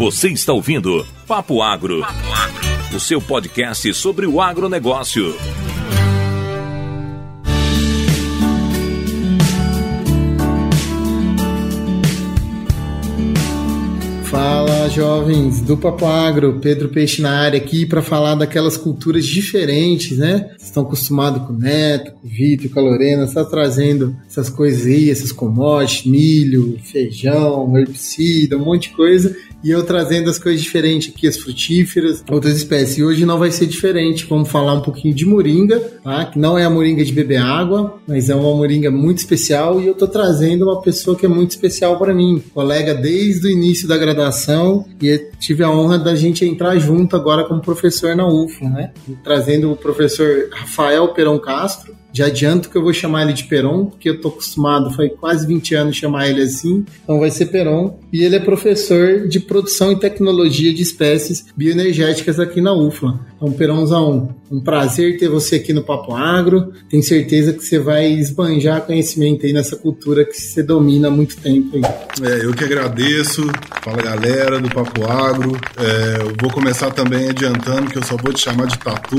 Você está ouvindo Papo Agro, Papo Agro. o seu podcast sobre o agronegócio. Fala, jovens do Papo Agro, Pedro Peixe na área aqui para falar daquelas culturas diferentes, né? Vocês estão acostumados com o Neto, com o Vitor, com a Lorena, está trazendo essas coisas aí, essas commodities, milho, feijão, herbicida, um monte de coisa e eu trazendo as coisas diferentes aqui, as frutíferas, outras espécies. E hoje não vai ser diferente, vamos falar um pouquinho de moringa, tá? que não é a moringa de beber água, mas é uma moringa muito especial e eu tô trazendo uma pessoa que é muito especial para mim, colega desde o início da graduação e tive a honra da gente entrar junto agora como professor na UFLA, né? trazendo o professor Rafael Perão Castro, já adianto que eu vou chamar ele de Peron, porque eu tô acostumado, faz quase 20 anos chamar ele assim, então vai ser Peron. E ele é professor de produção e tecnologia de espécies bioenergéticas aqui na UFLA. Então, Peronzão, um prazer ter você aqui no Papo Agro. Tenho certeza que você vai esbanjar conhecimento aí nessa cultura que você domina há muito tempo aí. É, eu que agradeço. Fala galera do Papo Agro. É, eu vou começar também adiantando que eu só vou te chamar de Tatu,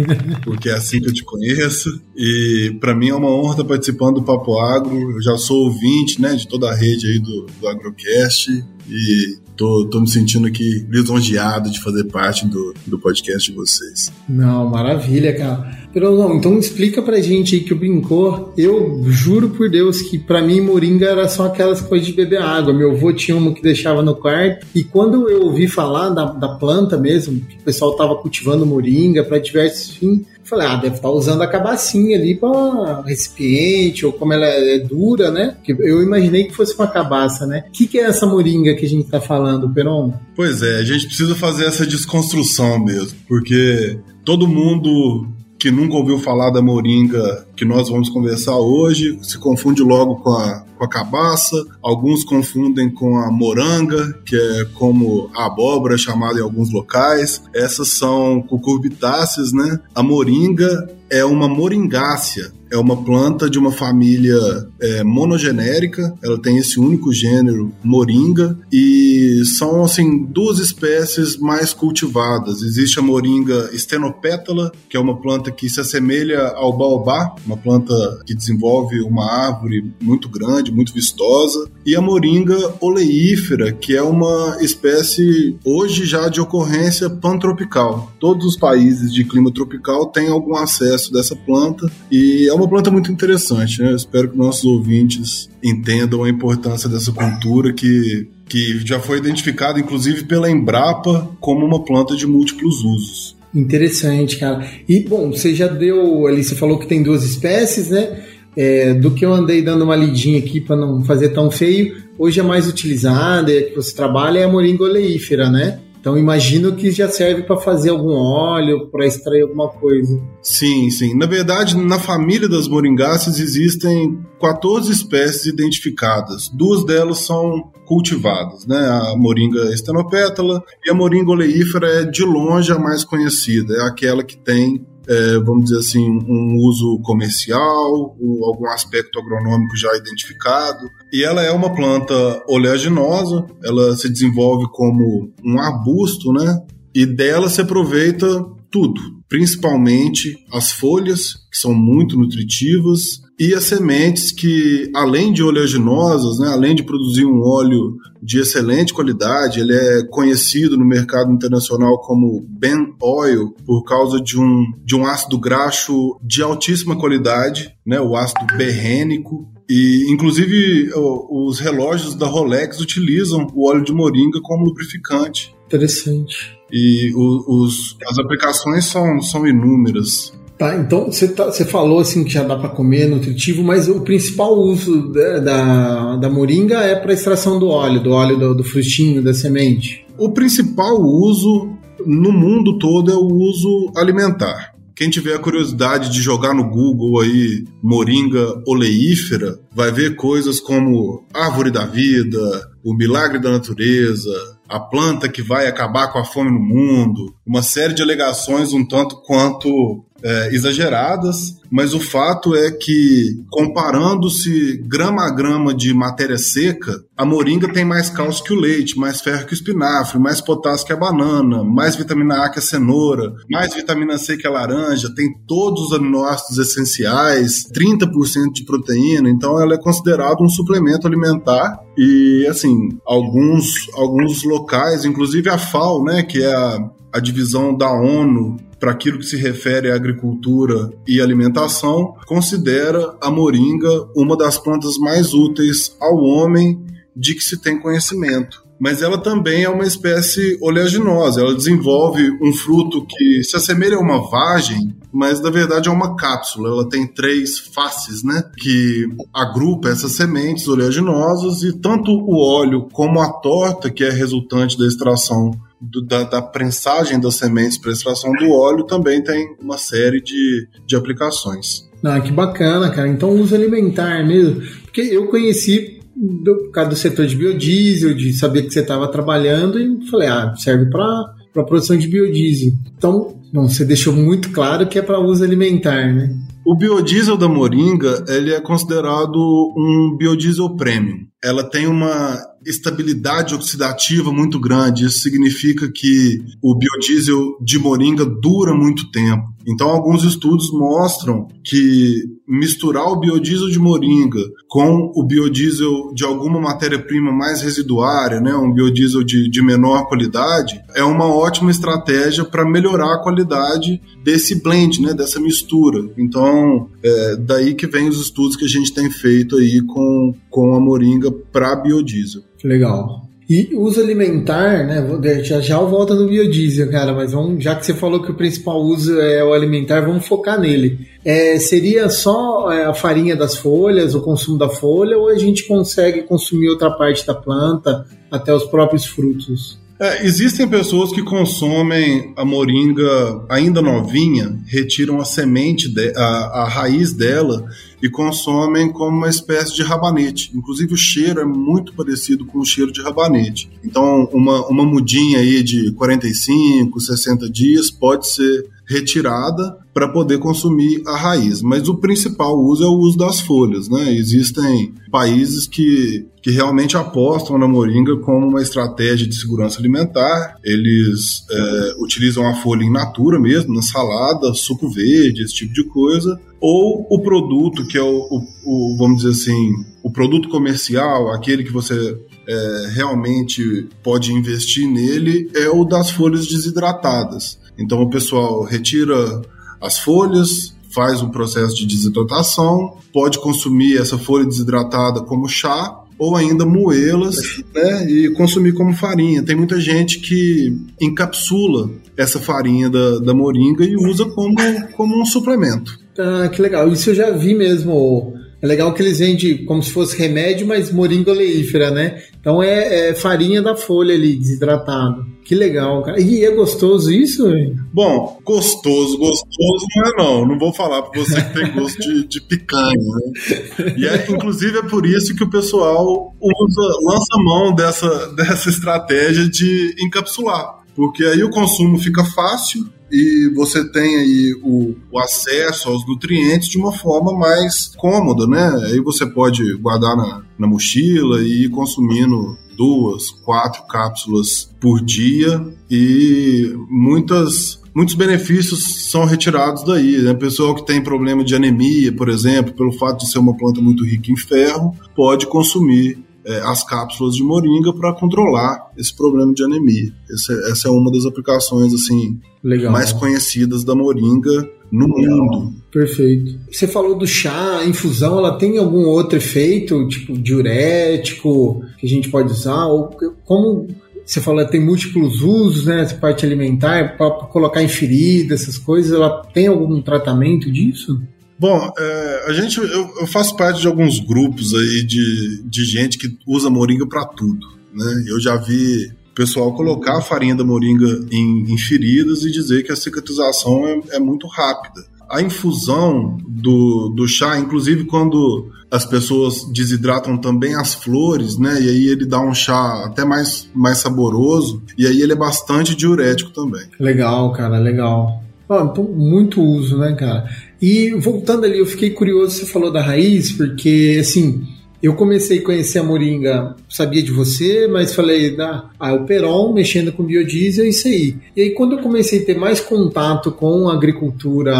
porque é assim que eu te conheço. E para mim é uma honra estar participando do Papo Agro. Eu já sou ouvinte né, de toda a rede aí do, do Agrocast e tô, tô me sentindo aqui lisonjeado de fazer parte do, do podcast de vocês. Não, maravilha, cara. Perolão, então explica pra gente aí que o brincou. Eu juro por Deus que para mim moringa era só aquelas coisas de beber água. Meu avô tinha uma que deixava no quarto. E quando eu ouvi falar da, da planta mesmo, que o pessoal tava cultivando moringa para diversos fins, falei, ah, deve estar tá usando a cabacinha ali para recipiente, ou como ela é dura, né? Eu imaginei que fosse uma cabaça, né? O que, que é essa moringa que a gente tá falando, Peron? Pois é, a gente precisa fazer essa desconstrução mesmo, porque todo mundo que nunca ouviu falar da moringa que nós vamos conversar hoje se confunde logo com a, com a cabaça, alguns confundem com a moranga, que é como a abóbora chamada em alguns locais. Essas são cucurbitáceas, né? A moringa é uma moringácea, é uma planta de uma família é, monogenérica, ela tem esse único gênero, moringa, e são assim duas espécies mais cultivadas. Existe a moringa estenopétala, que é uma planta que se assemelha ao baobá, uma planta que desenvolve uma árvore muito grande, muito vistosa, e a moringa oleífera, que é uma espécie hoje já de ocorrência pantropical. Todos os países de clima tropical têm algum acesso dessa planta e é uma planta muito interessante, né? Eu espero que nossos ouvintes entendam a importância dessa cultura que, que já foi identificada, inclusive, pela Embrapa como uma planta de múltiplos usos. Interessante, cara. E, bom, você já deu ali, você falou que tem duas espécies, né? É, do que eu andei dando uma lidinha aqui para não fazer tão feio, hoje é mais utilizada, é que você trabalha, é a moringa oleífera, né? Então imagino que já serve para fazer algum óleo, para extrair alguma coisa. Sim, sim. Na verdade, na família das moringáceas existem 14 espécies identificadas. Duas delas são cultivadas, né? A moringa estenopétala e a moringa oleífera é de longe a mais conhecida, é aquela que tem é, vamos dizer assim, um uso comercial, algum aspecto agronômico já identificado. E ela é uma planta oleaginosa, ela se desenvolve como um arbusto, né? E dela se aproveita tudo, principalmente as folhas, que são muito nutritivas, e as sementes que, além de oleaginosas, né, além de produzir um óleo de excelente qualidade, ele é conhecido no mercado internacional como Ben Oil por causa de um, de um ácido graxo de altíssima qualidade, né, o ácido berrênico, e, inclusive, os relógios da Rolex utilizam o óleo de moringa como lubrificante. Interessante. E os, as aplicações são, são inúmeras. Tá, então você, tá, você falou assim que já dá para comer, nutritivo, mas o principal uso da, da, da moringa é para extração do óleo, do óleo do, do frutinho, da semente. O principal uso no mundo todo é o uso alimentar. Quem tiver a curiosidade de jogar no Google aí moringa oleífera, vai ver coisas como árvore da vida, o milagre da natureza, a planta que vai acabar com a fome no mundo, uma série de alegações um tanto quanto é, exageradas, mas o fato é que, comparando-se grama a grama de matéria seca, a moringa tem mais cálcio que o leite, mais ferro que o espinafre, mais potássio que a banana, mais vitamina A que a cenoura, mais vitamina C que a laranja, tem todos os aminoácidos essenciais, 30% de proteína, então ela é considerada um suplemento alimentar e, assim, alguns, alguns locais, inclusive a FAO, né, que é a, a divisão da ONU para aquilo que se refere à agricultura e alimentação, considera a moringa uma das plantas mais úteis ao homem de que se tem conhecimento. Mas ela também é uma espécie oleaginosa, ela desenvolve um fruto que se assemelha a uma vagem, mas na verdade é uma cápsula. Ela tem três faces, né? Que agrupa essas sementes oleaginosas e tanto o óleo como a torta, que é resultante da extração do, da, da, prensagem das sementes para extração do óleo também tem uma série de, de aplicações. Ah, que bacana, cara. Então, uso alimentar mesmo. Porque eu conheci do, por causa do setor de biodiesel, de saber que você estava trabalhando, e falei, ah, serve para para produção de biodiesel. Então, bom, você deixou muito claro que é para uso alimentar, né? O biodiesel da moringa ele é considerado um biodiesel premium. Ela tem uma estabilidade oxidativa muito grande. Isso significa que o biodiesel de moringa dura muito tempo. Então, alguns estudos mostram que misturar o biodiesel de moringa com o biodiesel de alguma matéria-prima mais residuária, né, um biodiesel de, de menor qualidade, é uma ótima estratégia para melhorar a qualidade desse blend, né, dessa mistura. Então, é daí que vem os estudos que a gente tem feito aí com, com a moringa para biodiesel. Legal. E uso alimentar, né? Já já volta no biodiesel, cara, mas vamos, já que você falou que o principal uso é o alimentar, vamos focar nele. É, seria só é, a farinha das folhas, o consumo da folha, ou a gente consegue consumir outra parte da planta, até os próprios frutos? É, existem pessoas que consomem a moringa ainda novinha, retiram a semente, de, a, a raiz dela e consomem como uma espécie de rabanete. Inclusive o cheiro é muito parecido com o cheiro de rabanete. Então uma, uma mudinha aí de 45, 60 dias pode ser retirada para poder consumir a raiz. Mas o principal uso é o uso das folhas. Né? Existem países que, que realmente apostam na moringa como uma estratégia de segurança alimentar. Eles é, utilizam a folha in natura mesmo, na salada, suco verde, esse tipo de coisa. Ou o produto, que é o, o, o vamos dizer assim, o produto comercial, aquele que você é, realmente pode investir nele, é o das folhas desidratadas. Então o pessoal retira as folhas, faz um processo de desidratação, pode consumir essa folha desidratada como chá ou ainda moê-las né, e consumir como farinha. Tem muita gente que encapsula essa farinha da, da moringa e usa como, como um suplemento. Ah, que legal. Isso eu já vi mesmo é legal que eles vendem como se fosse remédio, mas moringa oleífera, né? Então é, é farinha da folha ali, desidratado. Que legal, cara. E é gostoso isso? Bom, gostoso, gostoso não é não. Não vou falar pra você que tem gosto de, de picanha, né? E é, inclusive é por isso que o pessoal usa, lança mão dessa, dessa estratégia de encapsular. Porque aí o consumo fica fácil, e você tem aí o, o, acesso aos nutrientes de uma forma mais cômoda, né? Aí você pode guardar na, na mochila e ir consumindo duas, quatro cápsulas por dia e muitas muitos benefícios são retirados daí. Né? Pessoal que tem problema de anemia, por exemplo, pelo fato de ser uma planta muito rica em ferro, pode consumir é, as cápsulas de moringa para controlar esse problema de anemia. Essa, essa, é uma das aplicações assim Legal. mais conhecidas da moringa no Legal. mundo. Perfeito. Você falou do chá, a infusão, ela tem algum outro efeito, tipo diurético, que a gente pode usar? Ou como você falou, tem múltiplos usos, né? Essa parte alimentar, para colocar em ferida, essas coisas, ela tem algum tratamento disso? Bom, é, a gente, eu, eu, faço parte de alguns grupos aí de, de gente que usa moringa para tudo, né? Eu já vi pessoal colocar a farinha da moringa em, em feridas e dizer que a cicatrização é, é muito rápida. A infusão do, do chá, inclusive quando as pessoas desidratam também as flores, né? E aí ele dá um chá até mais, mais saboroso. E aí ele é bastante diurético também. Legal, cara, legal. Ah, então, muito uso, né, cara? E voltando ali, eu fiquei curioso, você falou da raiz, porque, assim, eu comecei a conhecer a moringa, sabia de você, mas falei, ah, o Peron mexendo com biodiesel é isso aí. E aí, quando eu comecei a ter mais contato com a agricultura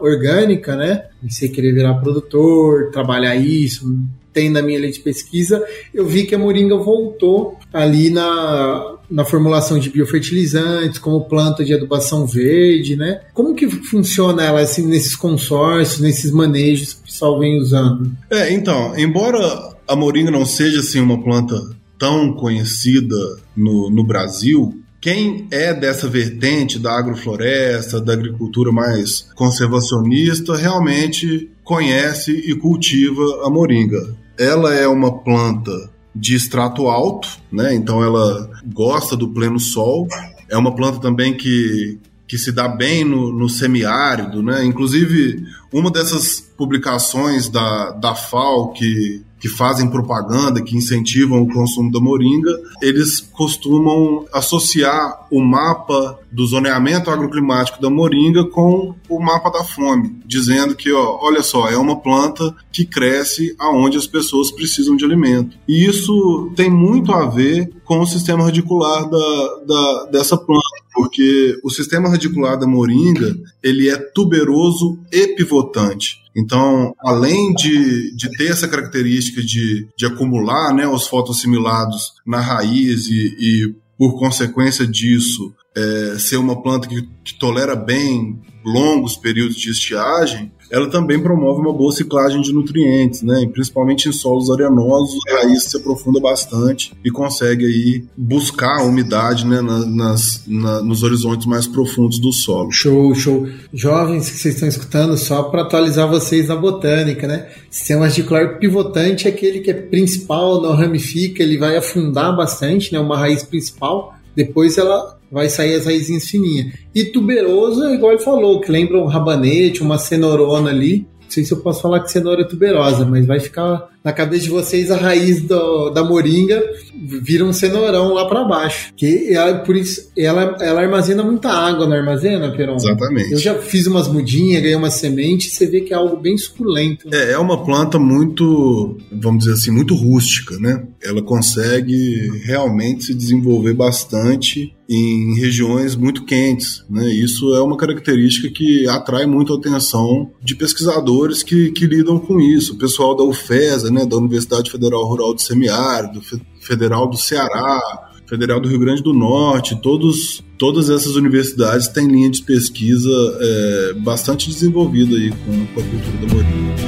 orgânica, né? Comecei a querer virar produtor, trabalhar isso, tem na minha linha de pesquisa, eu vi que a moringa voltou ali na, na formulação de biofertilizantes, como planta de adubação verde, né? Como que funciona ela assim, nesses consórcios, nesses manejos que o pessoal vem usando? É, então, embora a moringa não seja assim uma planta tão conhecida no, no Brasil, quem é dessa vertente da agrofloresta, da agricultura mais conservacionista, realmente conhece e cultiva a moringa. Ela é uma planta de extrato alto, né? Então ela gosta do pleno sol. É uma planta também que, que se dá bem no, no semiárido, né? Inclusive, uma dessas publicações da, da FAO que que fazem propaganda, que incentivam o consumo da moringa, eles costumam associar o mapa do zoneamento agroclimático da moringa com o mapa da fome, dizendo que, ó, olha só, é uma planta que cresce aonde as pessoas precisam de alimento. E isso tem muito a ver com o sistema radicular da, da dessa planta, porque o sistema radicular da moringa ele é tuberoso e pivotante. Então, além de, de ter essa característica de, de acumular né, os fotossimilados na raiz e, e por consequência disso, é, ser uma planta que, que tolera bem longos períodos de estiagem, ela também promove uma boa ciclagem de nutrientes, né? E principalmente em solos arenosos, a raiz se aprofunda bastante e consegue aí buscar a umidade né, na, nas, na, nos horizontes mais profundos do solo. Show, show. Jovens que vocês estão escutando, só para atualizar vocês na botânica, né? Sistema radicular pivotante é aquele que é principal, não ramifica, ele vai afundar bastante, né? Uma raiz principal, depois ela vai sair as raizinhas fininhas. E tuberoso é igual ele falou, que lembra um rabanete, uma cenourona ali. Não sei se eu posso falar que cenoura é tuberosa, mas vai ficar na cabeça de vocês a raiz do, da moringa vira um cenourão lá para baixo. Que ela, por isso ela, ela armazena muita água, não armazena, Peron? Exatamente. Eu já fiz umas mudinhas, ganhei uma semente, você vê que é algo bem suculento. É, é uma planta muito, vamos dizer assim, muito rústica, né? Ela consegue realmente se desenvolver bastante em regiões muito quentes. Né? Isso é uma característica que atrai muito a atenção de pesquisadores que, que lidam com isso. O pessoal da UFESA, né, da Universidade Federal Rural do Semiárido, Federal do Ceará, Federal do Rio Grande do Norte, todos, todas essas universidades têm linha de pesquisa é, bastante desenvolvida aí com, com a cultura da moringa.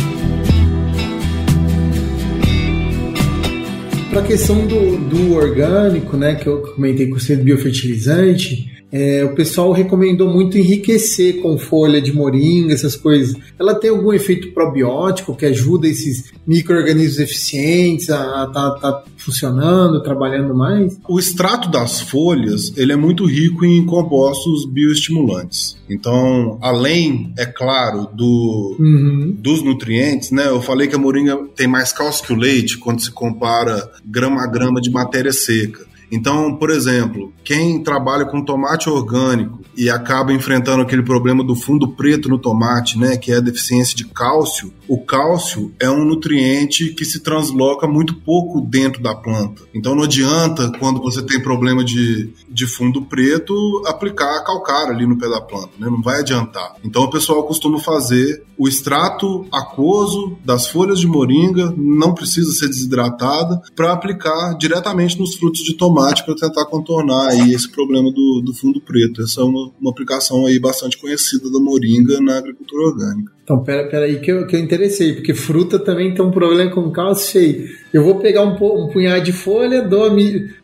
Para a questão do, do orgânico, né, que eu comentei com você do biofertilizante, é, o pessoal recomendou muito enriquecer com folha de moringa, essas coisas. Ela tem algum efeito probiótico que ajuda esses micro-organismos eficientes a estar tá, tá funcionando, trabalhando mais? O extrato das folhas ele é muito rico em compostos bioestimulantes. Então, além, é claro, do, uhum. dos nutrientes, né? Eu falei que a moringa tem mais cálcio que o leite quando se compara grama a grama de matéria seca. Então, por exemplo, quem trabalha com tomate orgânico e acaba enfrentando aquele problema do fundo preto no tomate, né, que é a deficiência de cálcio, o cálcio é um nutriente que se transloca muito pouco dentro da planta. Então não adianta, quando você tem problema de, de fundo preto, aplicar calcário ali no pé da planta, né? não vai adiantar. Então o pessoal costuma fazer o extrato aquoso das folhas de moringa, não precisa ser desidratada, para aplicar diretamente nos frutos de tomate para tentar contornar aí esse problema do, do fundo preto. Essa é uma, uma aplicação aí bastante conhecida da moringa na agricultura orgânica. Então, pera, pera aí que eu, que eu interessei, porque fruta também tem um problema com cálcio cheio. Eu vou pegar um, um punhado de folha, dou,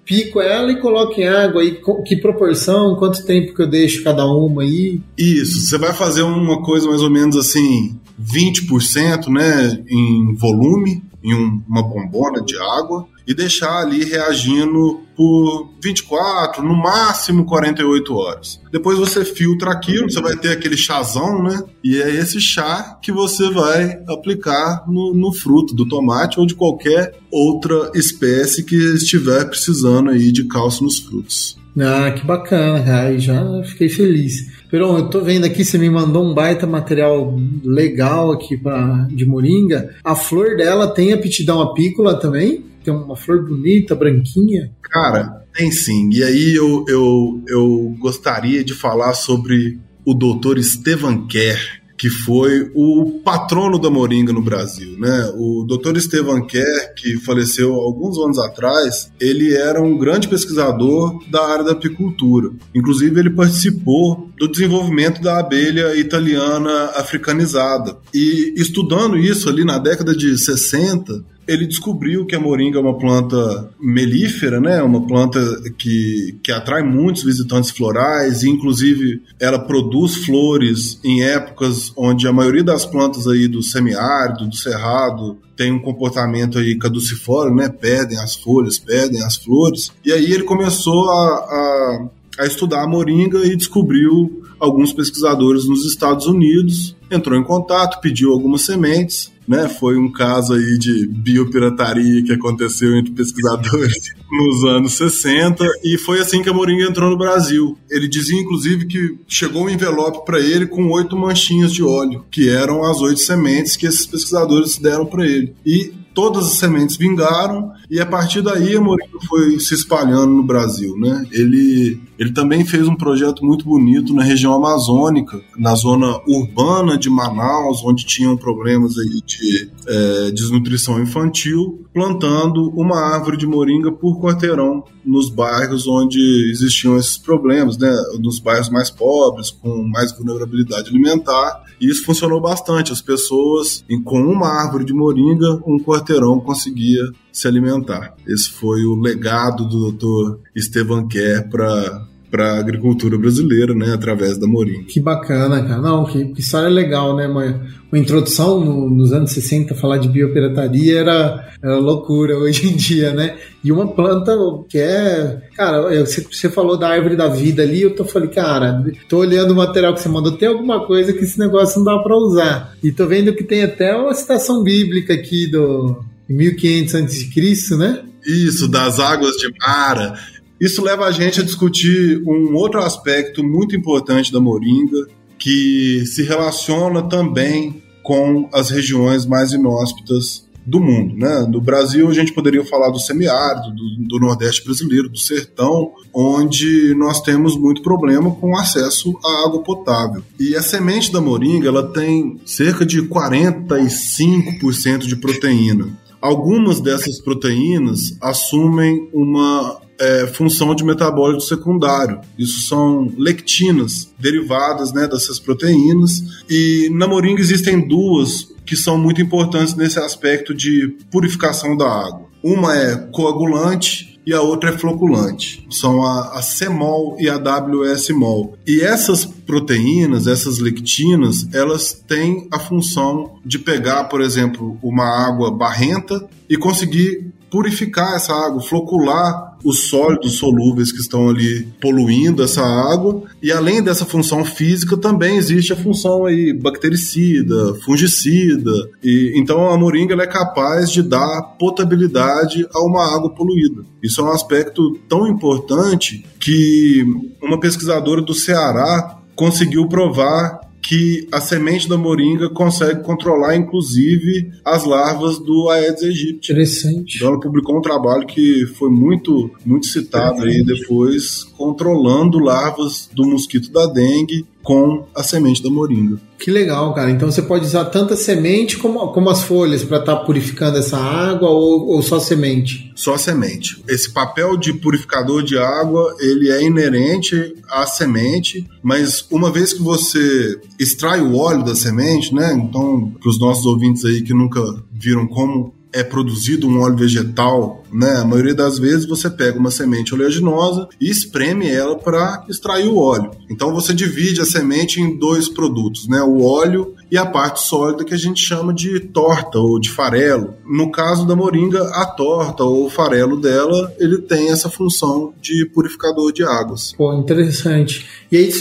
pico ela e coloco em água. E que proporção, quanto tempo que eu deixo cada uma aí? Isso, você vai fazer uma coisa mais ou menos assim, 20% né, em volume, em um, uma bombona de água e deixar ali reagindo por 24, no máximo 48 horas. Depois você filtra aquilo, você vai ter aquele chazão, né? E é esse chá que você vai aplicar no, no fruto do tomate ou de qualquer outra espécie que estiver precisando aí de cálcio nos frutos. Ah, que bacana, aí já fiquei feliz. Peron, eu tô vendo aqui, você me mandou um baita material legal aqui pra, de moringa. A flor dela tem aptidão apícola também? tem uma flor bonita, branquinha? Cara, tem sim. E aí eu, eu, eu gostaria de falar sobre o doutor Estevan Kerr, que foi o patrono da moringa no Brasil, né? O Dr. Estevan Kerr, que faleceu alguns anos atrás, ele era um grande pesquisador da área da apicultura. Inclusive, ele participou do desenvolvimento da abelha italiana africanizada. E estudando isso ali na década de 60, ele descobriu que a moringa é uma planta melífera, né? Uma planta que, que atrai muitos visitantes florais, e inclusive ela produz flores em épocas onde a maioria das plantas aí do semiárido, do cerrado, tem um comportamento aí caducifório, né? Pedem as folhas, pedem as flores. E aí ele começou a, a, a estudar a moringa e descobriu alguns pesquisadores nos Estados Unidos, entrou em contato, pediu algumas sementes né? Foi um caso aí de biopirataria que aconteceu entre pesquisadores nos anos 60 e foi assim que a Moringa entrou no Brasil. Ele dizia inclusive que chegou um envelope para ele com oito manchinhas de óleo, que eram as oito sementes que esses pesquisadores deram para ele. E todas as sementes vingaram e a partir daí a Moringa foi se espalhando no Brasil, né? Ele, ele também fez um projeto muito bonito na região amazônica, na zona urbana de Manaus, onde tinham problemas aí de é, desnutrição infantil, plantando uma árvore de moringa por quarteirão nos bairros onde existiam esses problemas, né? Nos bairros mais pobres, com mais vulnerabilidade alimentar. E isso funcionou bastante. As pessoas, com uma árvore de moringa, um quarteirão conseguia se alimentar. Esse foi o legado do Dr. Esteban Kerr para para a agricultura brasileira, né, através da Moringa. Que bacana, cara. Não, que, história legal, né, mãe? Uma introdução no, nos anos 60, falar de biopirataria era, era loucura hoje em dia, né? E uma planta que é. Cara, você, você falou da árvore da vida ali, eu tô falando, cara, tô olhando o material que você mandou, tem alguma coisa que esse negócio não dá para usar. E tô vendo que tem até uma citação bíblica aqui do 1500 a.C., né? Isso, das águas de Mara. Isso leva a gente a discutir um outro aspecto muito importante da moringa, que se relaciona também com as regiões mais inóspitas do mundo. Né? No Brasil, a gente poderia falar do semiárido, do, do, Nordeste brasileiro, do sertão, onde nós temos muito problema com acesso à água potável. E a semente da moringa ela tem cerca de 45% de proteína. Algumas dessas proteínas assumem uma é, função de metabólito secundário. Isso são lectinas, derivadas né, dessas proteínas. E na moringa existem duas que são muito importantes nesse aspecto de purificação da água. Uma é coagulante e a outra é floculante. São a, a CMOL e a WS-MOL. E essas proteínas, essas lectinas, elas têm a função de pegar, por exemplo, uma água barrenta e conseguir purificar essa água, flocular os sólidos solúveis que estão ali poluindo essa água. E além dessa função física, também existe a função aí bactericida, fungicida. E então a moringa é capaz de dar potabilidade a uma água poluída. Isso é um aspecto tão importante que uma pesquisadora do Ceará conseguiu provar que a semente da moringa consegue controlar, inclusive, as larvas do Aedes aegypti. Interessante. Então ela publicou um trabalho que foi muito, muito citado aí depois, controlando larvas do mosquito da dengue com a semente da moringa. Que legal, cara. Então você pode usar tanto a semente como, como as folhas para estar tá purificando essa água ou, ou só semente? Só semente. Esse papel de purificador de água, ele é inerente à semente, mas uma vez que você extrai o óleo da semente, né? Então, para os nossos ouvintes aí que nunca viram como é produzido um óleo vegetal, né? A maioria das vezes você pega uma semente oleaginosa e espreme ela para extrair o óleo. Então você divide a semente em dois produtos, né? O óleo e a parte sólida que a gente chama de torta ou de farelo. No caso da moringa, a torta ou o farelo dela, ele tem essa função de purificador de águas. Pô, interessante. E aí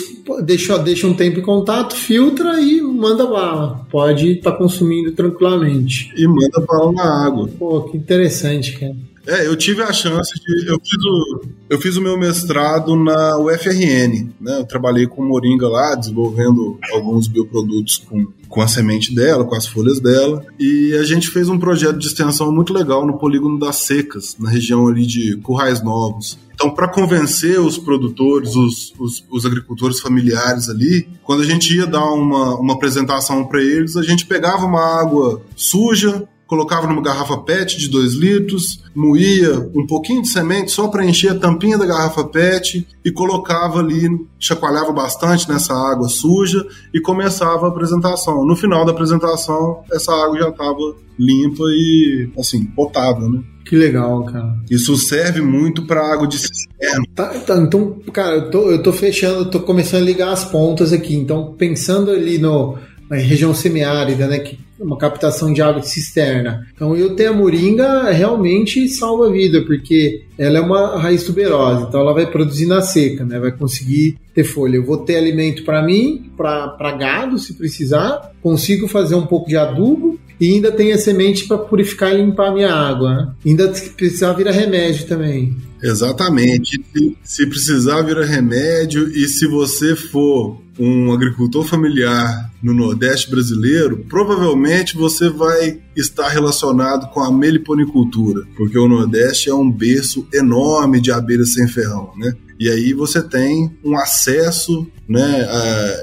deixa, deixa um tempo em contato, filtra e manda bala. Pode estar tá consumindo tranquilamente. E manda bala na água. Pô, que interessante, cara. É, eu tive a chance de. Eu fiz o, eu fiz o meu mestrado na UFRN, né? Eu trabalhei com moringa lá, desenvolvendo alguns bioprodutos com, com a semente dela, com as folhas dela. E a gente fez um projeto de extensão muito legal no polígono das secas, na região ali de Currais Novos. Então, para convencer os produtores, os, os, os, agricultores familiares ali, quando a gente ia dar uma, uma apresentação para eles, a gente pegava uma água suja, colocava numa garrafa PET de 2 litros, moía um pouquinho de semente só para encher a tampinha da garrafa PET e colocava ali, chacoalhava bastante nessa água suja e começava a apresentação. No final da apresentação, essa água já estava limpa e, assim, potável, né? Que legal, cara. Isso serve muito para água de cisterna. Tá, tá, então, cara, eu tô, eu tô fechando, tô começando a ligar as pontas aqui. Então, pensando ali no, na região semiárida, né, que uma captação de água de cisterna. Então, eu ter a moringa realmente salva a vida, porque ela é uma raiz tuberosa, então ela vai produzir na seca, né? Vai conseguir ter folha. Eu vou ter alimento para mim, para gado, se precisar. Consigo fazer um pouco de adubo e ainda tem a semente para purificar e limpar a minha água. Né? Ainda precisar virar remédio também. Exatamente. Se precisar virar remédio e se você for um agricultor familiar no Nordeste brasileiro, provavelmente você vai estar relacionado com a meliponicultura, porque o Nordeste é um berço enorme de abelhas sem ferrão, né? E aí você tem um acesso né,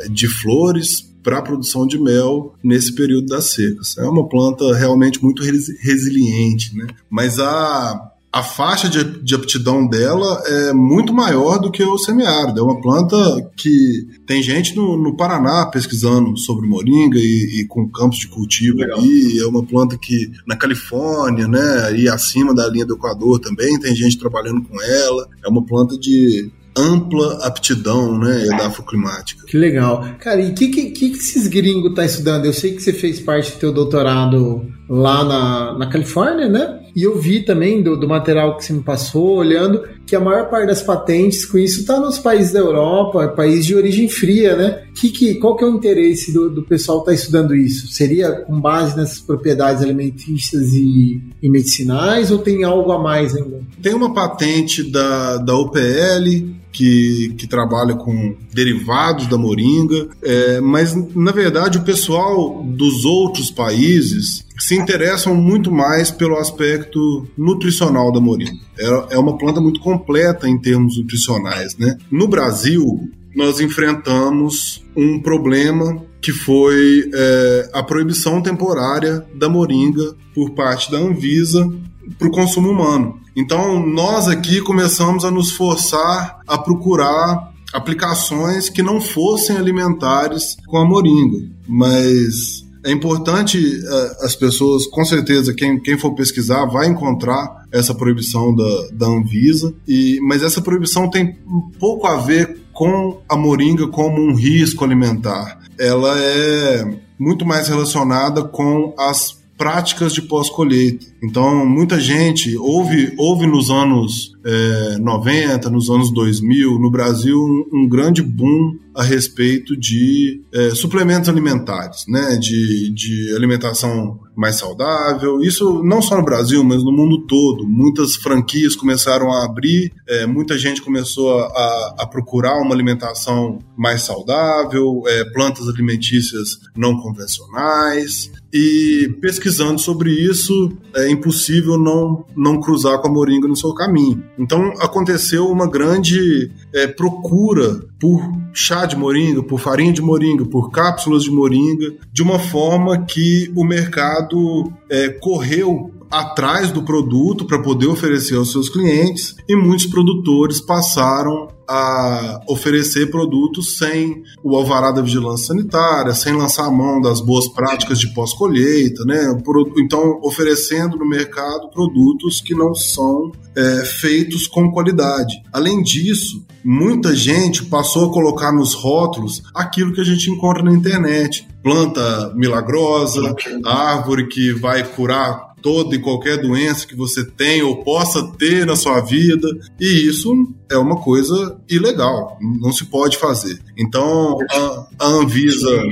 de flores para a produção de mel nesse período das secas. É uma planta realmente muito resiliente, né? Mas a a faixa de, de, aptidão dela é muito maior do que o semiárido. É uma planta que tem gente no, no Paraná pesquisando sobre moringa e, e, com campos de cultivo Legal. ali. É uma planta que na Califórnia, né, e acima da linha do Equador também tem gente trabalhando com ela. É uma planta de ampla aptidão, né, edafoclimática. Que legal. Cara, e o que, que, que esses gringos tá estudando? Eu sei que você fez parte do teu doutorado lá na, na Califórnia, né? E eu vi também do, do material que você me passou, olhando, que a maior parte das patentes com isso está nos países da Europa, países de origem fria, né? Que, que, qual que é o interesse do, do pessoal que está estudando isso? Seria com base nessas propriedades alimentícias e, e, medicinais ou tem algo a mais ainda? Tem uma patente da, da UPL que, que trabalha com derivados da moringa, é, mas na verdade o pessoal dos outros países se interessam muito mais pelo aspecto nutricional da moringa. É, é uma planta muito completa em termos nutricionais. Né? No Brasil, nós enfrentamos um problema que foi é, a proibição temporária da moringa por parte da Anvisa para o consumo humano. Então, nós aqui começamos a nos forçar a procurar aplicações que não fossem alimentares com a moringa. Mas é importante uh, as pessoas, com certeza, quem, quem for pesquisar vai encontrar essa proibição da, da Anvisa, e, mas essa proibição tem pouco a ver com a moringa como um risco alimentar. Ela é muito mais relacionada com as práticas de pós-colheita. Então, muita gente houve, houve nos anos é, 90, nos anos 2000, no Brasil, um, um grande boom a respeito de é, suplementos alimentares, né? De, de alimentação mais saudável. Isso não só no Brasil, mas no mundo todo. Muitas franquias começaram a abrir, é, muita gente começou a, a, procurar uma alimentação mais saudável, é, plantas alimentícias não convencionais. E pesquisando sobre isso, é impossível não, não cruzar com a moringa no seu caminho. Então aconteceu uma grande é, procura por chá de moringa, por farinha de moringa, por cápsulas de moringa, de uma forma que o mercado é, correu atrás do produto para poder oferecer aos seus clientes e muitos produtores passaram a oferecer produtos sem o alvará da vigilância sanitária, sem lançar a mão das boas práticas de pós-colheita, né? Então, oferecendo no mercado produtos que não são é, feitos com qualidade. Além disso, muita gente passou a colocar nos rótulos aquilo que a gente encontra na internet. Planta milagrosa, árvore que vai curar toda e qualquer doença que você tem ou possa ter na sua vida. E isso é uma coisa ilegal, não se pode fazer. Então, a, a Anvisa,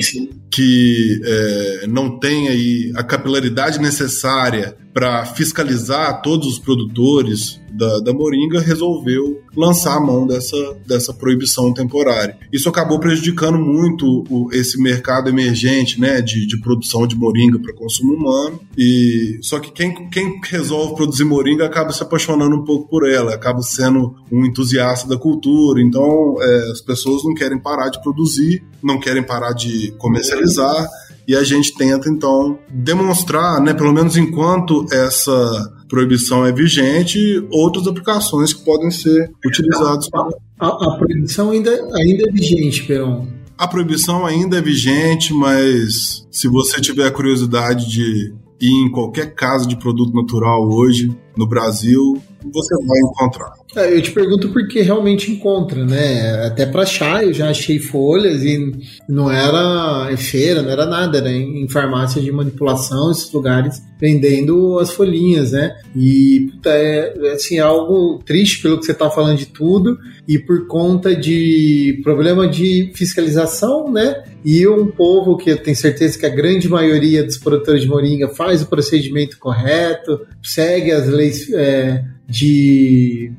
que é, não tem aí a capilaridade necessária para fiscalizar todos os produtores da, da Moringa, resolveu lançar a mão dessa, dessa proibição temporária. Isso acabou prejudicando muito o, esse mercado emergente né, de, de produção de Moringa para consumo humano. E Só que quem, quem resolve produzir Moringa acaba se apaixonando um pouco por ela, acaba sendo um entusiasta da cultura. Então é, as pessoas não querem parar de produzir, não querem parar de comercializar e a gente tenta então demonstrar, né, pelo menos enquanto essa proibição é vigente, outras aplicações que podem ser utilizadas. A, a proibição ainda, ainda é vigente, Peron. A proibição ainda é vigente, mas se você tiver a curiosidade de ir em qualquer casa de produto natural hoje no Brasil, você vai encontrar. É, eu te pergunto porque realmente encontra, né? Até para achar, eu já achei folhas e não era feira, não era nada, era em farmácia de manipulação, esses lugares vendendo as folhinhas, né? E puta, é assim, é algo triste pelo que você está falando de tudo e por conta de problema de fiscalização, né? E um povo que eu tenho certeza que a grande maioria dos produtores de moringa faz o procedimento correto, segue as leis é, de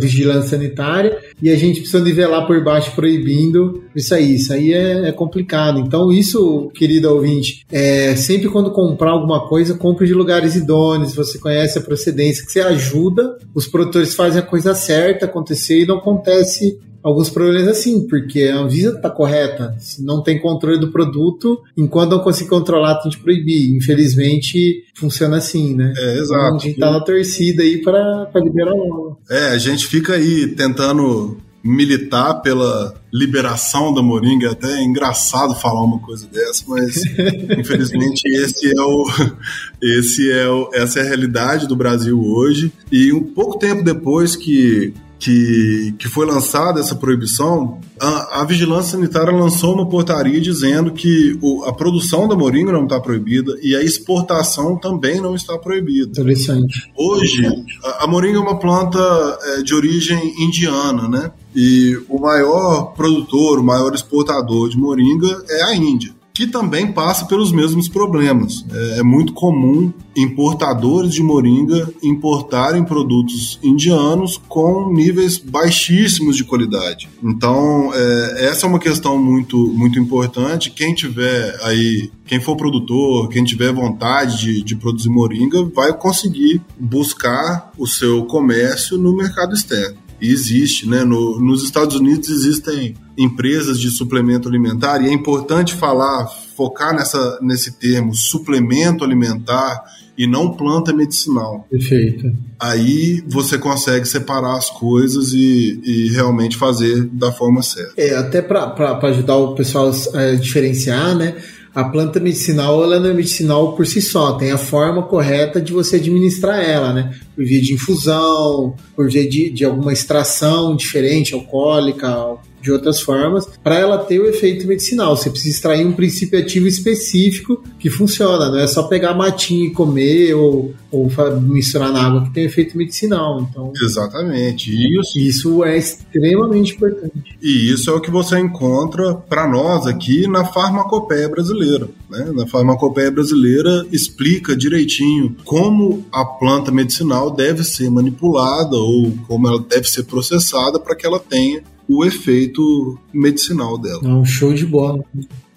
vigilância sanitária e a gente precisa nivelar por baixo proibindo isso aí. Isso aí é, é complicado. Então, isso, querido ouvinte, é, sempre quando comprar alguma coisa, compre de lugares idôneos, você conhece a procedência, que você ajuda, os produtores fazem a coisa certa acontecer e não acontece alguns problemas assim, porque a Anvisa está correta. Se não tem controle do produto, enquanto não conseguir controlar, tem que proibir. Infelizmente, funciona assim, né? É, exato. Então, a gente tá na torcida aí para liberar logo. É, a gente fica aí tentando militar pela liberação da Moringa. É até engraçado falar uma coisa dessa, mas infelizmente esse é o, esse é o, essa é a realidade do Brasil hoje. E um pouco tempo depois que que, que foi lançada essa proibição, a, a, Vigilância Sanitária lançou uma portaria dizendo que o, a produção da moringa não está proibida e a exportação também não está proibida. Interessante. Hoje, a, a moringa é uma planta é, de origem indiana, né? E o maior produtor, o maior exportador de moringa é a Índia que também passa pelos mesmos problemas. É, é, muito comum importadores de moringa importarem produtos indianos com níveis baixíssimos de qualidade. Então, é, essa é uma questão muito, muito importante. Quem tiver aí, quem for produtor, quem tiver vontade de, de produzir moringa, vai conseguir buscar o seu comércio no mercado externo. E existe, né? No, nos Estados Unidos existem empresas de suplemento alimentar e é importante falar, focar nessa, nesse termo, suplemento alimentar e não planta medicinal. Perfeito. Aí você consegue separar as coisas e, e realmente fazer da forma certa. É, até para ajudar o pessoal a diferenciar, né? a planta medicinal ela não é medicinal por si só, tem a forma correta de você administrar ela, né? Por via de infusão, por via de, de alguma extração diferente, alcoólica, de outras formas, para ela ter o efeito medicinal. Você precisa extrair um princípio ativo específico que funciona, não é só pegar matinho e comer ou, ou misturar na água que tem efeito medicinal. Então, Exatamente. Isso, isso é extremamente importante. E isso é o que você encontra para nós aqui na farmacopeia brasileira. Né? Na farmacopeia brasileira explica direitinho como a planta medicinal deve ser manipulada ou como ela deve ser processada para que ela tenha o efeito medicinal dela. É um show de bola.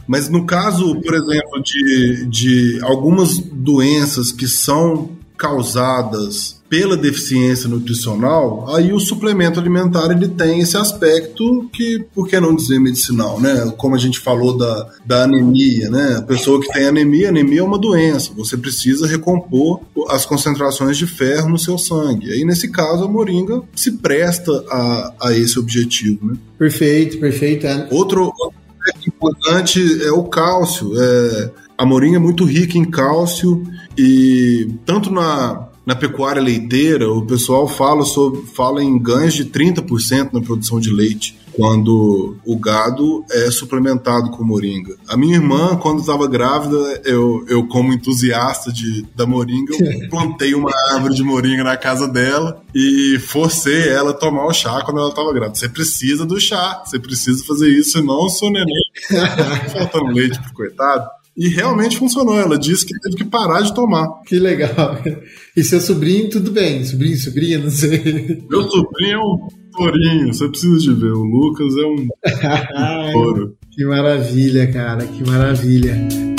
Mas no caso, por exemplo, de, de algumas doenças que são causadas pela deficiência nutricional, aí o suplemento alimentar ele tem esse aspecto que, por que não dizer medicinal, né? Como a gente falou da, da anemia, né? A pessoa que tem anemia, anemia é uma doença, você precisa recompor as concentrações de ferro no seu sangue. Aí, nesse caso, a moringa se presta a, a esse objetivo, né? Perfeito, perfeito. É. Outro, aspecto importante é o cálcio. É, a moringa é muito rica em cálcio e tanto na na pecuária leiteira, o pessoal fala, sobre, fala em ganhos de 30% na produção de leite quando o gado é suplementado com moringa. A minha irmã, quando estava grávida, eu, eu como entusiasta de, da moringa, eu plantei uma árvore de moringa na casa dela e forcei ela a tomar o chá quando ela estava grávida. Você precisa do chá, você precisa fazer isso, senão o seu neném faltando leite pro coitado. E realmente funcionou. Ela disse que teve que parar de tomar. Que legal. E seu sobrinho, tudo bem? Sobrinho, sobrinha, não sei. Meu sobrinho é um tourinho, você precisa de ver. O Lucas é um touro. que maravilha, cara, que maravilha.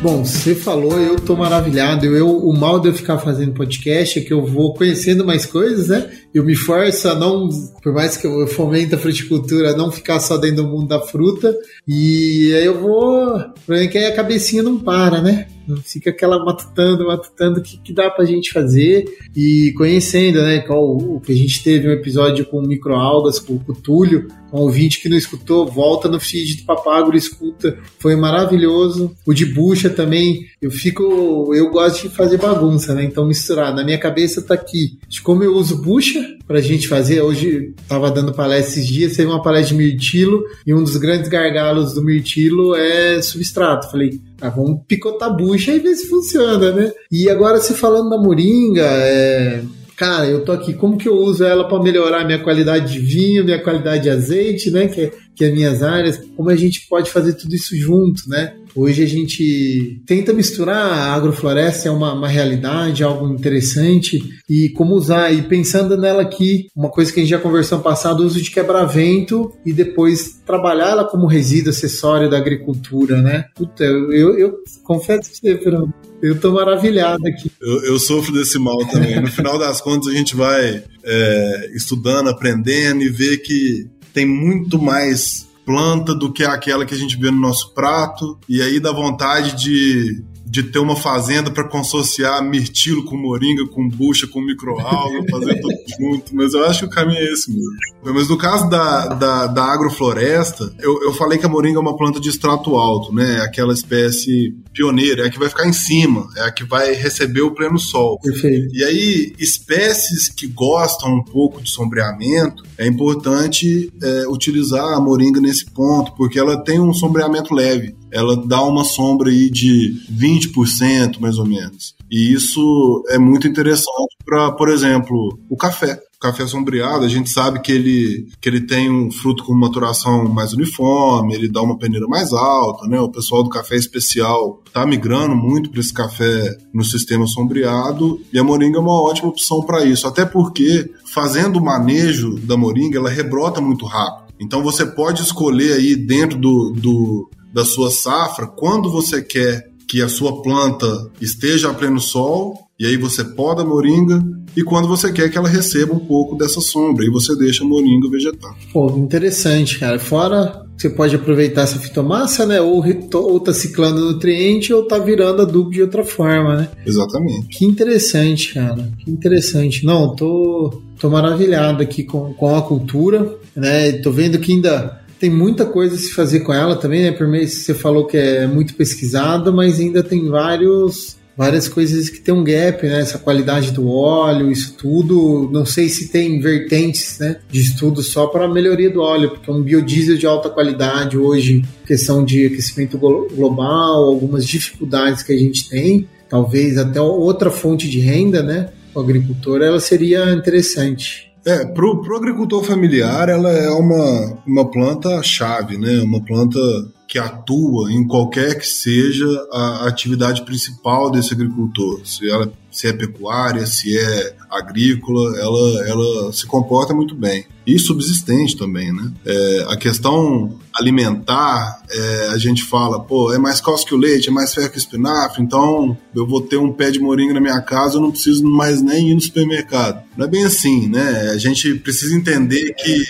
Bom, você falou, eu tô maravilhado. Eu, o mal de eu ficar fazendo podcast é que eu vou conhecendo mais coisas, né? Eu me forço a não, por mais que eu fomente a fruticultura, não ficar só dentro do mundo da fruta. E aí eu vou. Porque aí a cabecinha não para, né? Fica aquela matutando, matutando o que, que dá pra gente fazer e conhecendo, né? Qual, o que a gente teve um episódio com microalgas, com, o Túlio, um ouvinte que não escutou, volta no feed do Papagro escuta. Foi maravilhoso. O de bucha também, eu fico. Eu gosto de fazer bagunça, né? Então misturar. Na minha cabeça tá aqui de como eu uso bucha pra gente fazer. Hoje tava dando palestra esses dias, teve uma palestra de mirtilo e um dos grandes gargalos do mirtilo é substrato. Falei, ah, vamos picotar a bucha e ver se funciona, né? E agora, se falando da moringa, é, cara, eu tô aqui, como que eu uso ela para melhorar minha qualidade de vinho, minha qualidade de azeite, né? Que, é, que é minhas áreas, como a gente pode fazer tudo isso junto, né? Hoje a gente tenta misturar a agrofloresta, é uma, uma realidade, algo interessante, e como usar, e pensando nela aqui, uma coisa que a gente já conversou no passado, o uso de quebra-vento e depois trabalhar ela como resíduo acessório da agricultura, né? Puta, eu, eu, eu confesso que você, Fernando, eu tô maravilhado aqui. Eu, eu, sofro desse mal também. No final das contas, a gente vai é, estudando, aprendendo e vê que tem muito mais planta do que aquela que a gente vê no nosso prato. E aí dá vontade de de ter uma fazenda para consorciar mirtilo com moringa, com bucha, com microalga, fazer tudo junto, mas eu acho que o caminho é esse mesmo. Mas no caso da, da, da agrofloresta, eu, eu falei que a moringa é uma planta de extrato alto, né? Aquela espécie pioneira, é a que vai ficar em cima, é a que vai receber o pleno sol. Perfeito. E aí, espécies que gostam um pouco de sombreamento, é importante é, utilizar a moringa nesse ponto, porque ela tem um sombreamento leve ela dá uma sombra aí de 20% mais ou menos. E isso é muito interessante para, por exemplo, o café. O café sombreado, a gente sabe que ele, que ele tem um fruto com maturação mais uniforme, ele dá uma peneira mais alta, né? O pessoal do café especial está migrando muito para esse café no sistema sombreado e a moringa é uma ótima opção para isso, até porque fazendo o manejo da moringa, ela rebrota muito rápido. Então você pode escolher aí dentro do, do, da sua safra, quando você quer que a sua planta esteja a pleno sol, e aí você poda a moringa, e quando você quer que ela receba um pouco dessa sombra, e você deixa a moringa vegetar. Pô, interessante, cara. Fora você pode aproveitar essa fitomassa, né? Ou, ou tá ciclando nutriente ou tá virando adubo de outra forma, né? Exatamente. Que interessante, cara. Que interessante. Não, tô, tô maravilhado aqui com, com a cultura, né? Tô vendo que ainda tem muita coisa a se fazer com ela também, né? Por meio você falou que é muito pesquisada, mas ainda tem vários várias coisas que tem um gap, né? Essa qualidade do óleo, isso tudo. Não sei se tem vertentes, né, de estudo só para melhoria do óleo, porque um biodiesel de alta qualidade hoje, questão de aquecimento global, algumas dificuldades que a gente tem, talvez até outra fonte de renda, né? O agricultor, ela seria interessante. É, pro, pro agricultor familiar, ela é uma, uma planta chave, né? Uma planta que atua em qualquer que seja a atividade principal desse agricultor. Se, ela, se é pecuária, se é agrícola, ela, ela se comporta muito bem. E subsistente também, né? É, a questão alimentar, é, a gente fala, pô, é mais calço que o leite, é mais ferro que o espinafre, então eu vou ter um pé de moringa na minha casa, eu não preciso mais nem ir no supermercado. Não é bem assim, né? A gente precisa entender que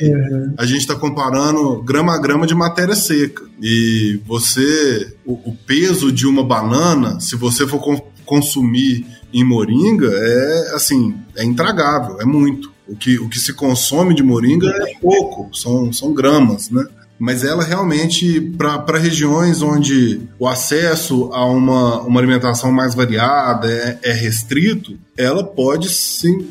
a gente está comparando grama a grama de matéria seca. E você, o, o peso de uma banana, se você for consumir em moringa, é assim, é intragável, é muito. O que, o que se consome de moringa é pouco, são, são gramas, né? Mas ela realmente, para regiões onde o acesso a uma, uma alimentação mais variada é, é restrito, ela pode sim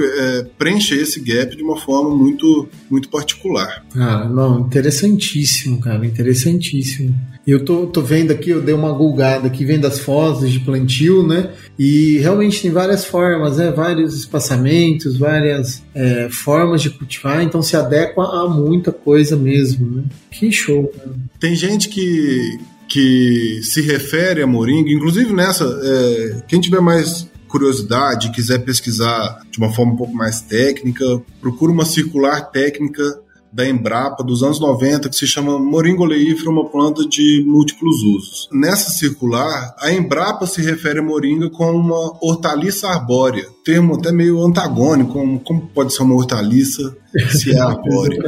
é, preencher esse gap de uma forma muito, muito particular. Ah, não, interessantíssimo, cara, interessantíssimo. Eu tô, tô vendo aqui, eu dei uma gulgada aqui, vendo as fotos de plantio, né? E realmente tem várias formas, né? Vários espaçamentos, várias é, formas de cultivar, então se adequa a muita coisa mesmo, né? Que show. Tem gente que, que se refere a moringa, inclusive nessa, é, quem tiver mais curiosidade, quiser pesquisar de uma forma um pouco mais técnica, procura uma circular técnica da Embrapa dos anos 90 que se chama Moringa oleífera, uma planta de múltiplos usos. Nessa circular, a Embrapa se refere a moringa como uma hortaliça arbórea, termo até meio antagônico, como, como pode ser uma hortaliça se é arbórea.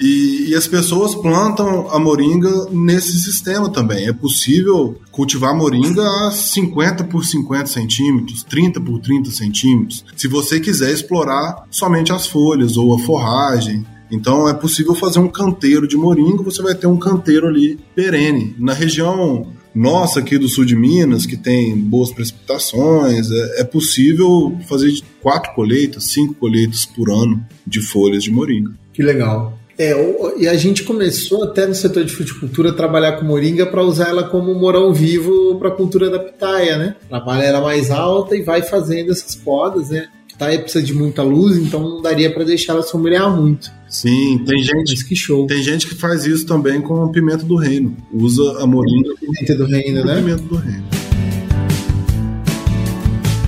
E, e, as pessoas plantam a moringa nesse sistema também. É possível cultivar moringa a 50 por 50 centímetros, 30 por 30 centímetros, se você quiser explorar somente as folhas ou a forragem. Então é possível fazer um canteiro de moringa, você vai ter um canteiro ali perene. Na região nossa aqui do sul de Minas, que tem boas precipitações, é, é possível fazer quatro colheitas, cinco colheitas por ano de folhas de moringa. Que legal. É, e a gente começou até no setor de fruticultura a trabalhar com moringa para usar ela como morão vivo para a cultura da pitaia, né? A palha era mais alta e vai fazendo essas podas, né? Pitaia precisa de muita luz, então não daria para deixar ela sombrear muito. Sim, tem gente Mas que show. Tem gente que faz isso também com a pimenta do reino. Usa a moringa. Pimenta do reino, né? Pimenta do reino.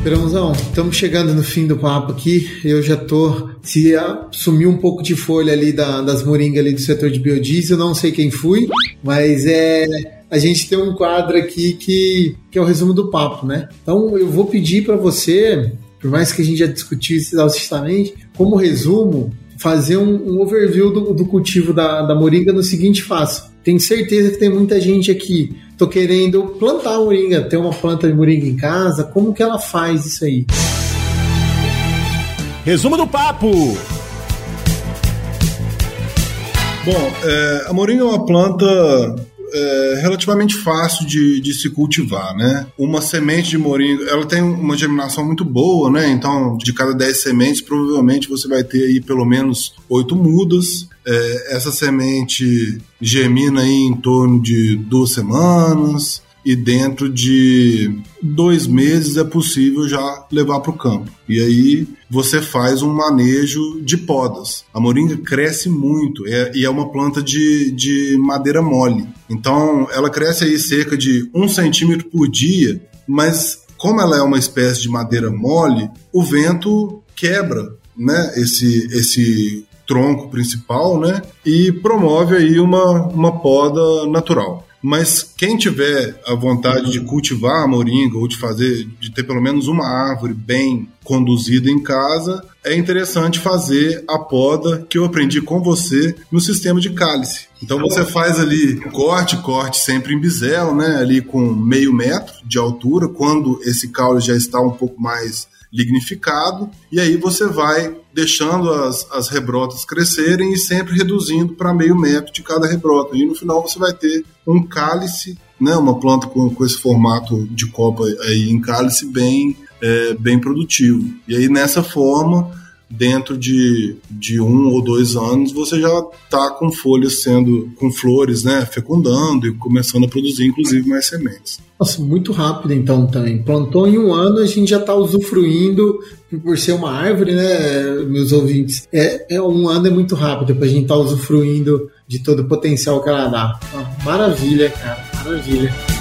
Perãozão, estamos chegando no fim do papo aqui. Eu já tô. Se sumiu um pouco de folha ali da, das moringas ali do setor de biodiesel, não sei quem fui, mas é. A gente tem um quadro aqui que, que é o resumo do papo, né? Então eu vou pedir para você, por mais que a gente já discutiu isso exaustivamente, como resumo, fazer um, um overview do, do cultivo da, da moringa no seguinte fácil. Tenho certeza que tem muita gente aqui tô querendo plantar moringa, ter uma planta de moringa em casa, como que ela faz isso aí? Resumo do papo! Bom, é, a moringa é uma planta é, relativamente fácil de, de se cultivar, né? Uma semente de moringa, ela tem uma germinação muito boa, né? Então, de cada 10 sementes, provavelmente você vai ter aí pelo menos 8 mudas. É, essa semente germina aí em torno de duas semanas e dentro de dois meses é possível já levar para o campo. E aí você faz um manejo de podas. A moringa cresce muito é, e é uma planta de, de madeira mole. Então ela cresce aí cerca de um centímetro por dia, mas como ela é uma espécie de madeira mole, o vento quebra né, esse, esse tronco principal né, e promove aí uma, uma poda natural. Mas quem tiver a vontade de cultivar a moringa ou de fazer, de ter pelo menos uma árvore bem conduzida em casa, é interessante fazer a poda que eu aprendi com você no sistema de cálice. Então você faz ali corte, corte sempre em bisel, né? Ali com meio metro de altura, quando esse caule já está um pouco mais lignificado, e aí você vai deixando as, as rebrotas crescerem e sempre reduzindo para meio metro de cada rebrota. E no final você vai ter um cálice, né, uma planta com, com esse formato de copa aí em cálice bem, é, bem produtivo. E aí nessa forma dentro de, de um ou dois anos você já está com folhas sendo, com flores, né, fecundando e começando a produzir, inclusive, mais sementes. Nossa, muito rápido então também. Plantou em um ano, a gente já está usufruindo por ser uma árvore, né, meus ouvintes. É, é um ano é muito rápido para a gente estar tá usufruindo de todo o potencial que ela dá. maravilha, cara, maravilha.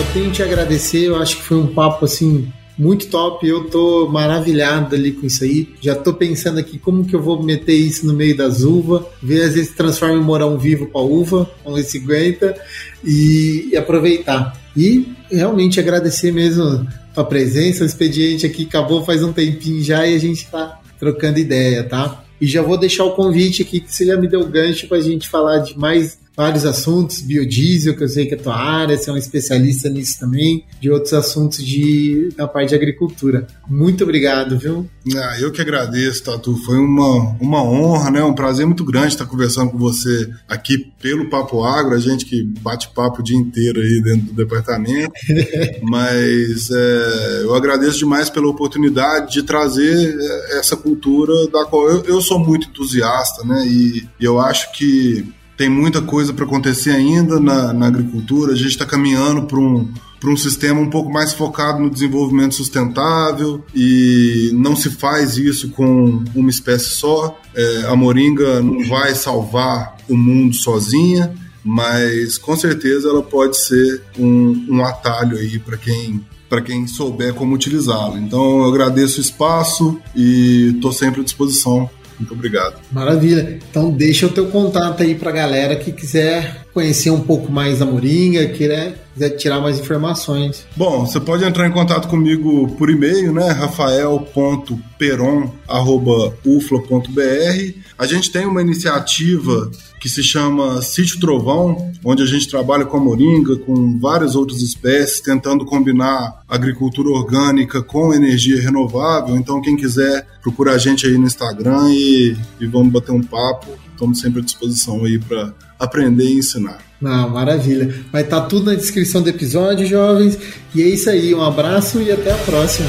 Só tenho te agradecer. Eu acho que foi um papo assim muito top. Eu tô maravilhado ali com isso aí. Já tô pensando aqui como que eu vou meter isso no meio das uvas, ver às vezes transforma em morão vivo para uva, vamos ver se aguenta e, e aproveitar. E realmente agradecer mesmo a presença. O expediente aqui acabou faz um tempinho já e a gente tá trocando ideia, tá? E já vou deixar o convite aqui que você já me deu gancho para a gente falar de mais vários assuntos, biodiesel, que eu sei que é a tua área, você é um especialista nisso também, de outros assuntos de, da parte de agricultura. Muito obrigado, viu? Ah, eu que agradeço, Tatu. Foi uma, uma honra, né? Um prazer muito grande estar conversando com você aqui pelo Papo Agro, a gente que bate papo o dia inteiro aí dentro do departamento. Mas é, eu agradeço demais pela oportunidade de trazer é, essa cultura da qual eu, eu sou muito entusiasta, né? E, e eu acho que tem muita coisa para acontecer ainda na, na agricultura. A gente está caminhando para um, para um sistema um pouco mais focado no desenvolvimento sustentável e não se faz isso com uma espécie só. É, a moringa não vai salvar o mundo sozinha, mas com certeza ela pode ser um, um atalho aí para quem para quem souber como utilizá-la. Então eu agradeço o espaço e estou sempre à disposição muito obrigado. Maravilha. Então deixa o teu contato aí para a galera que quiser conhecer um pouco mais da Moringa, quiser, quiser tirar mais informações. Bom, você pode entrar em contato comigo por e-mail, né? rafael.peron@ufla.br. A gente tem uma iniciativa que se chama Sítio Trovão, onde a gente trabalha com a moringa, com várias outras espécies, tentando combinar agricultura orgânica com energia renovável. Então, quem quiser, procura a gente aí no Instagram e, e vamos bater um papo. Estamos sempre à disposição aí para aprender e ensinar. Não, maravilha. Vai estar tá tudo na descrição do episódio, jovens. E é isso aí. Um abraço e até a próxima.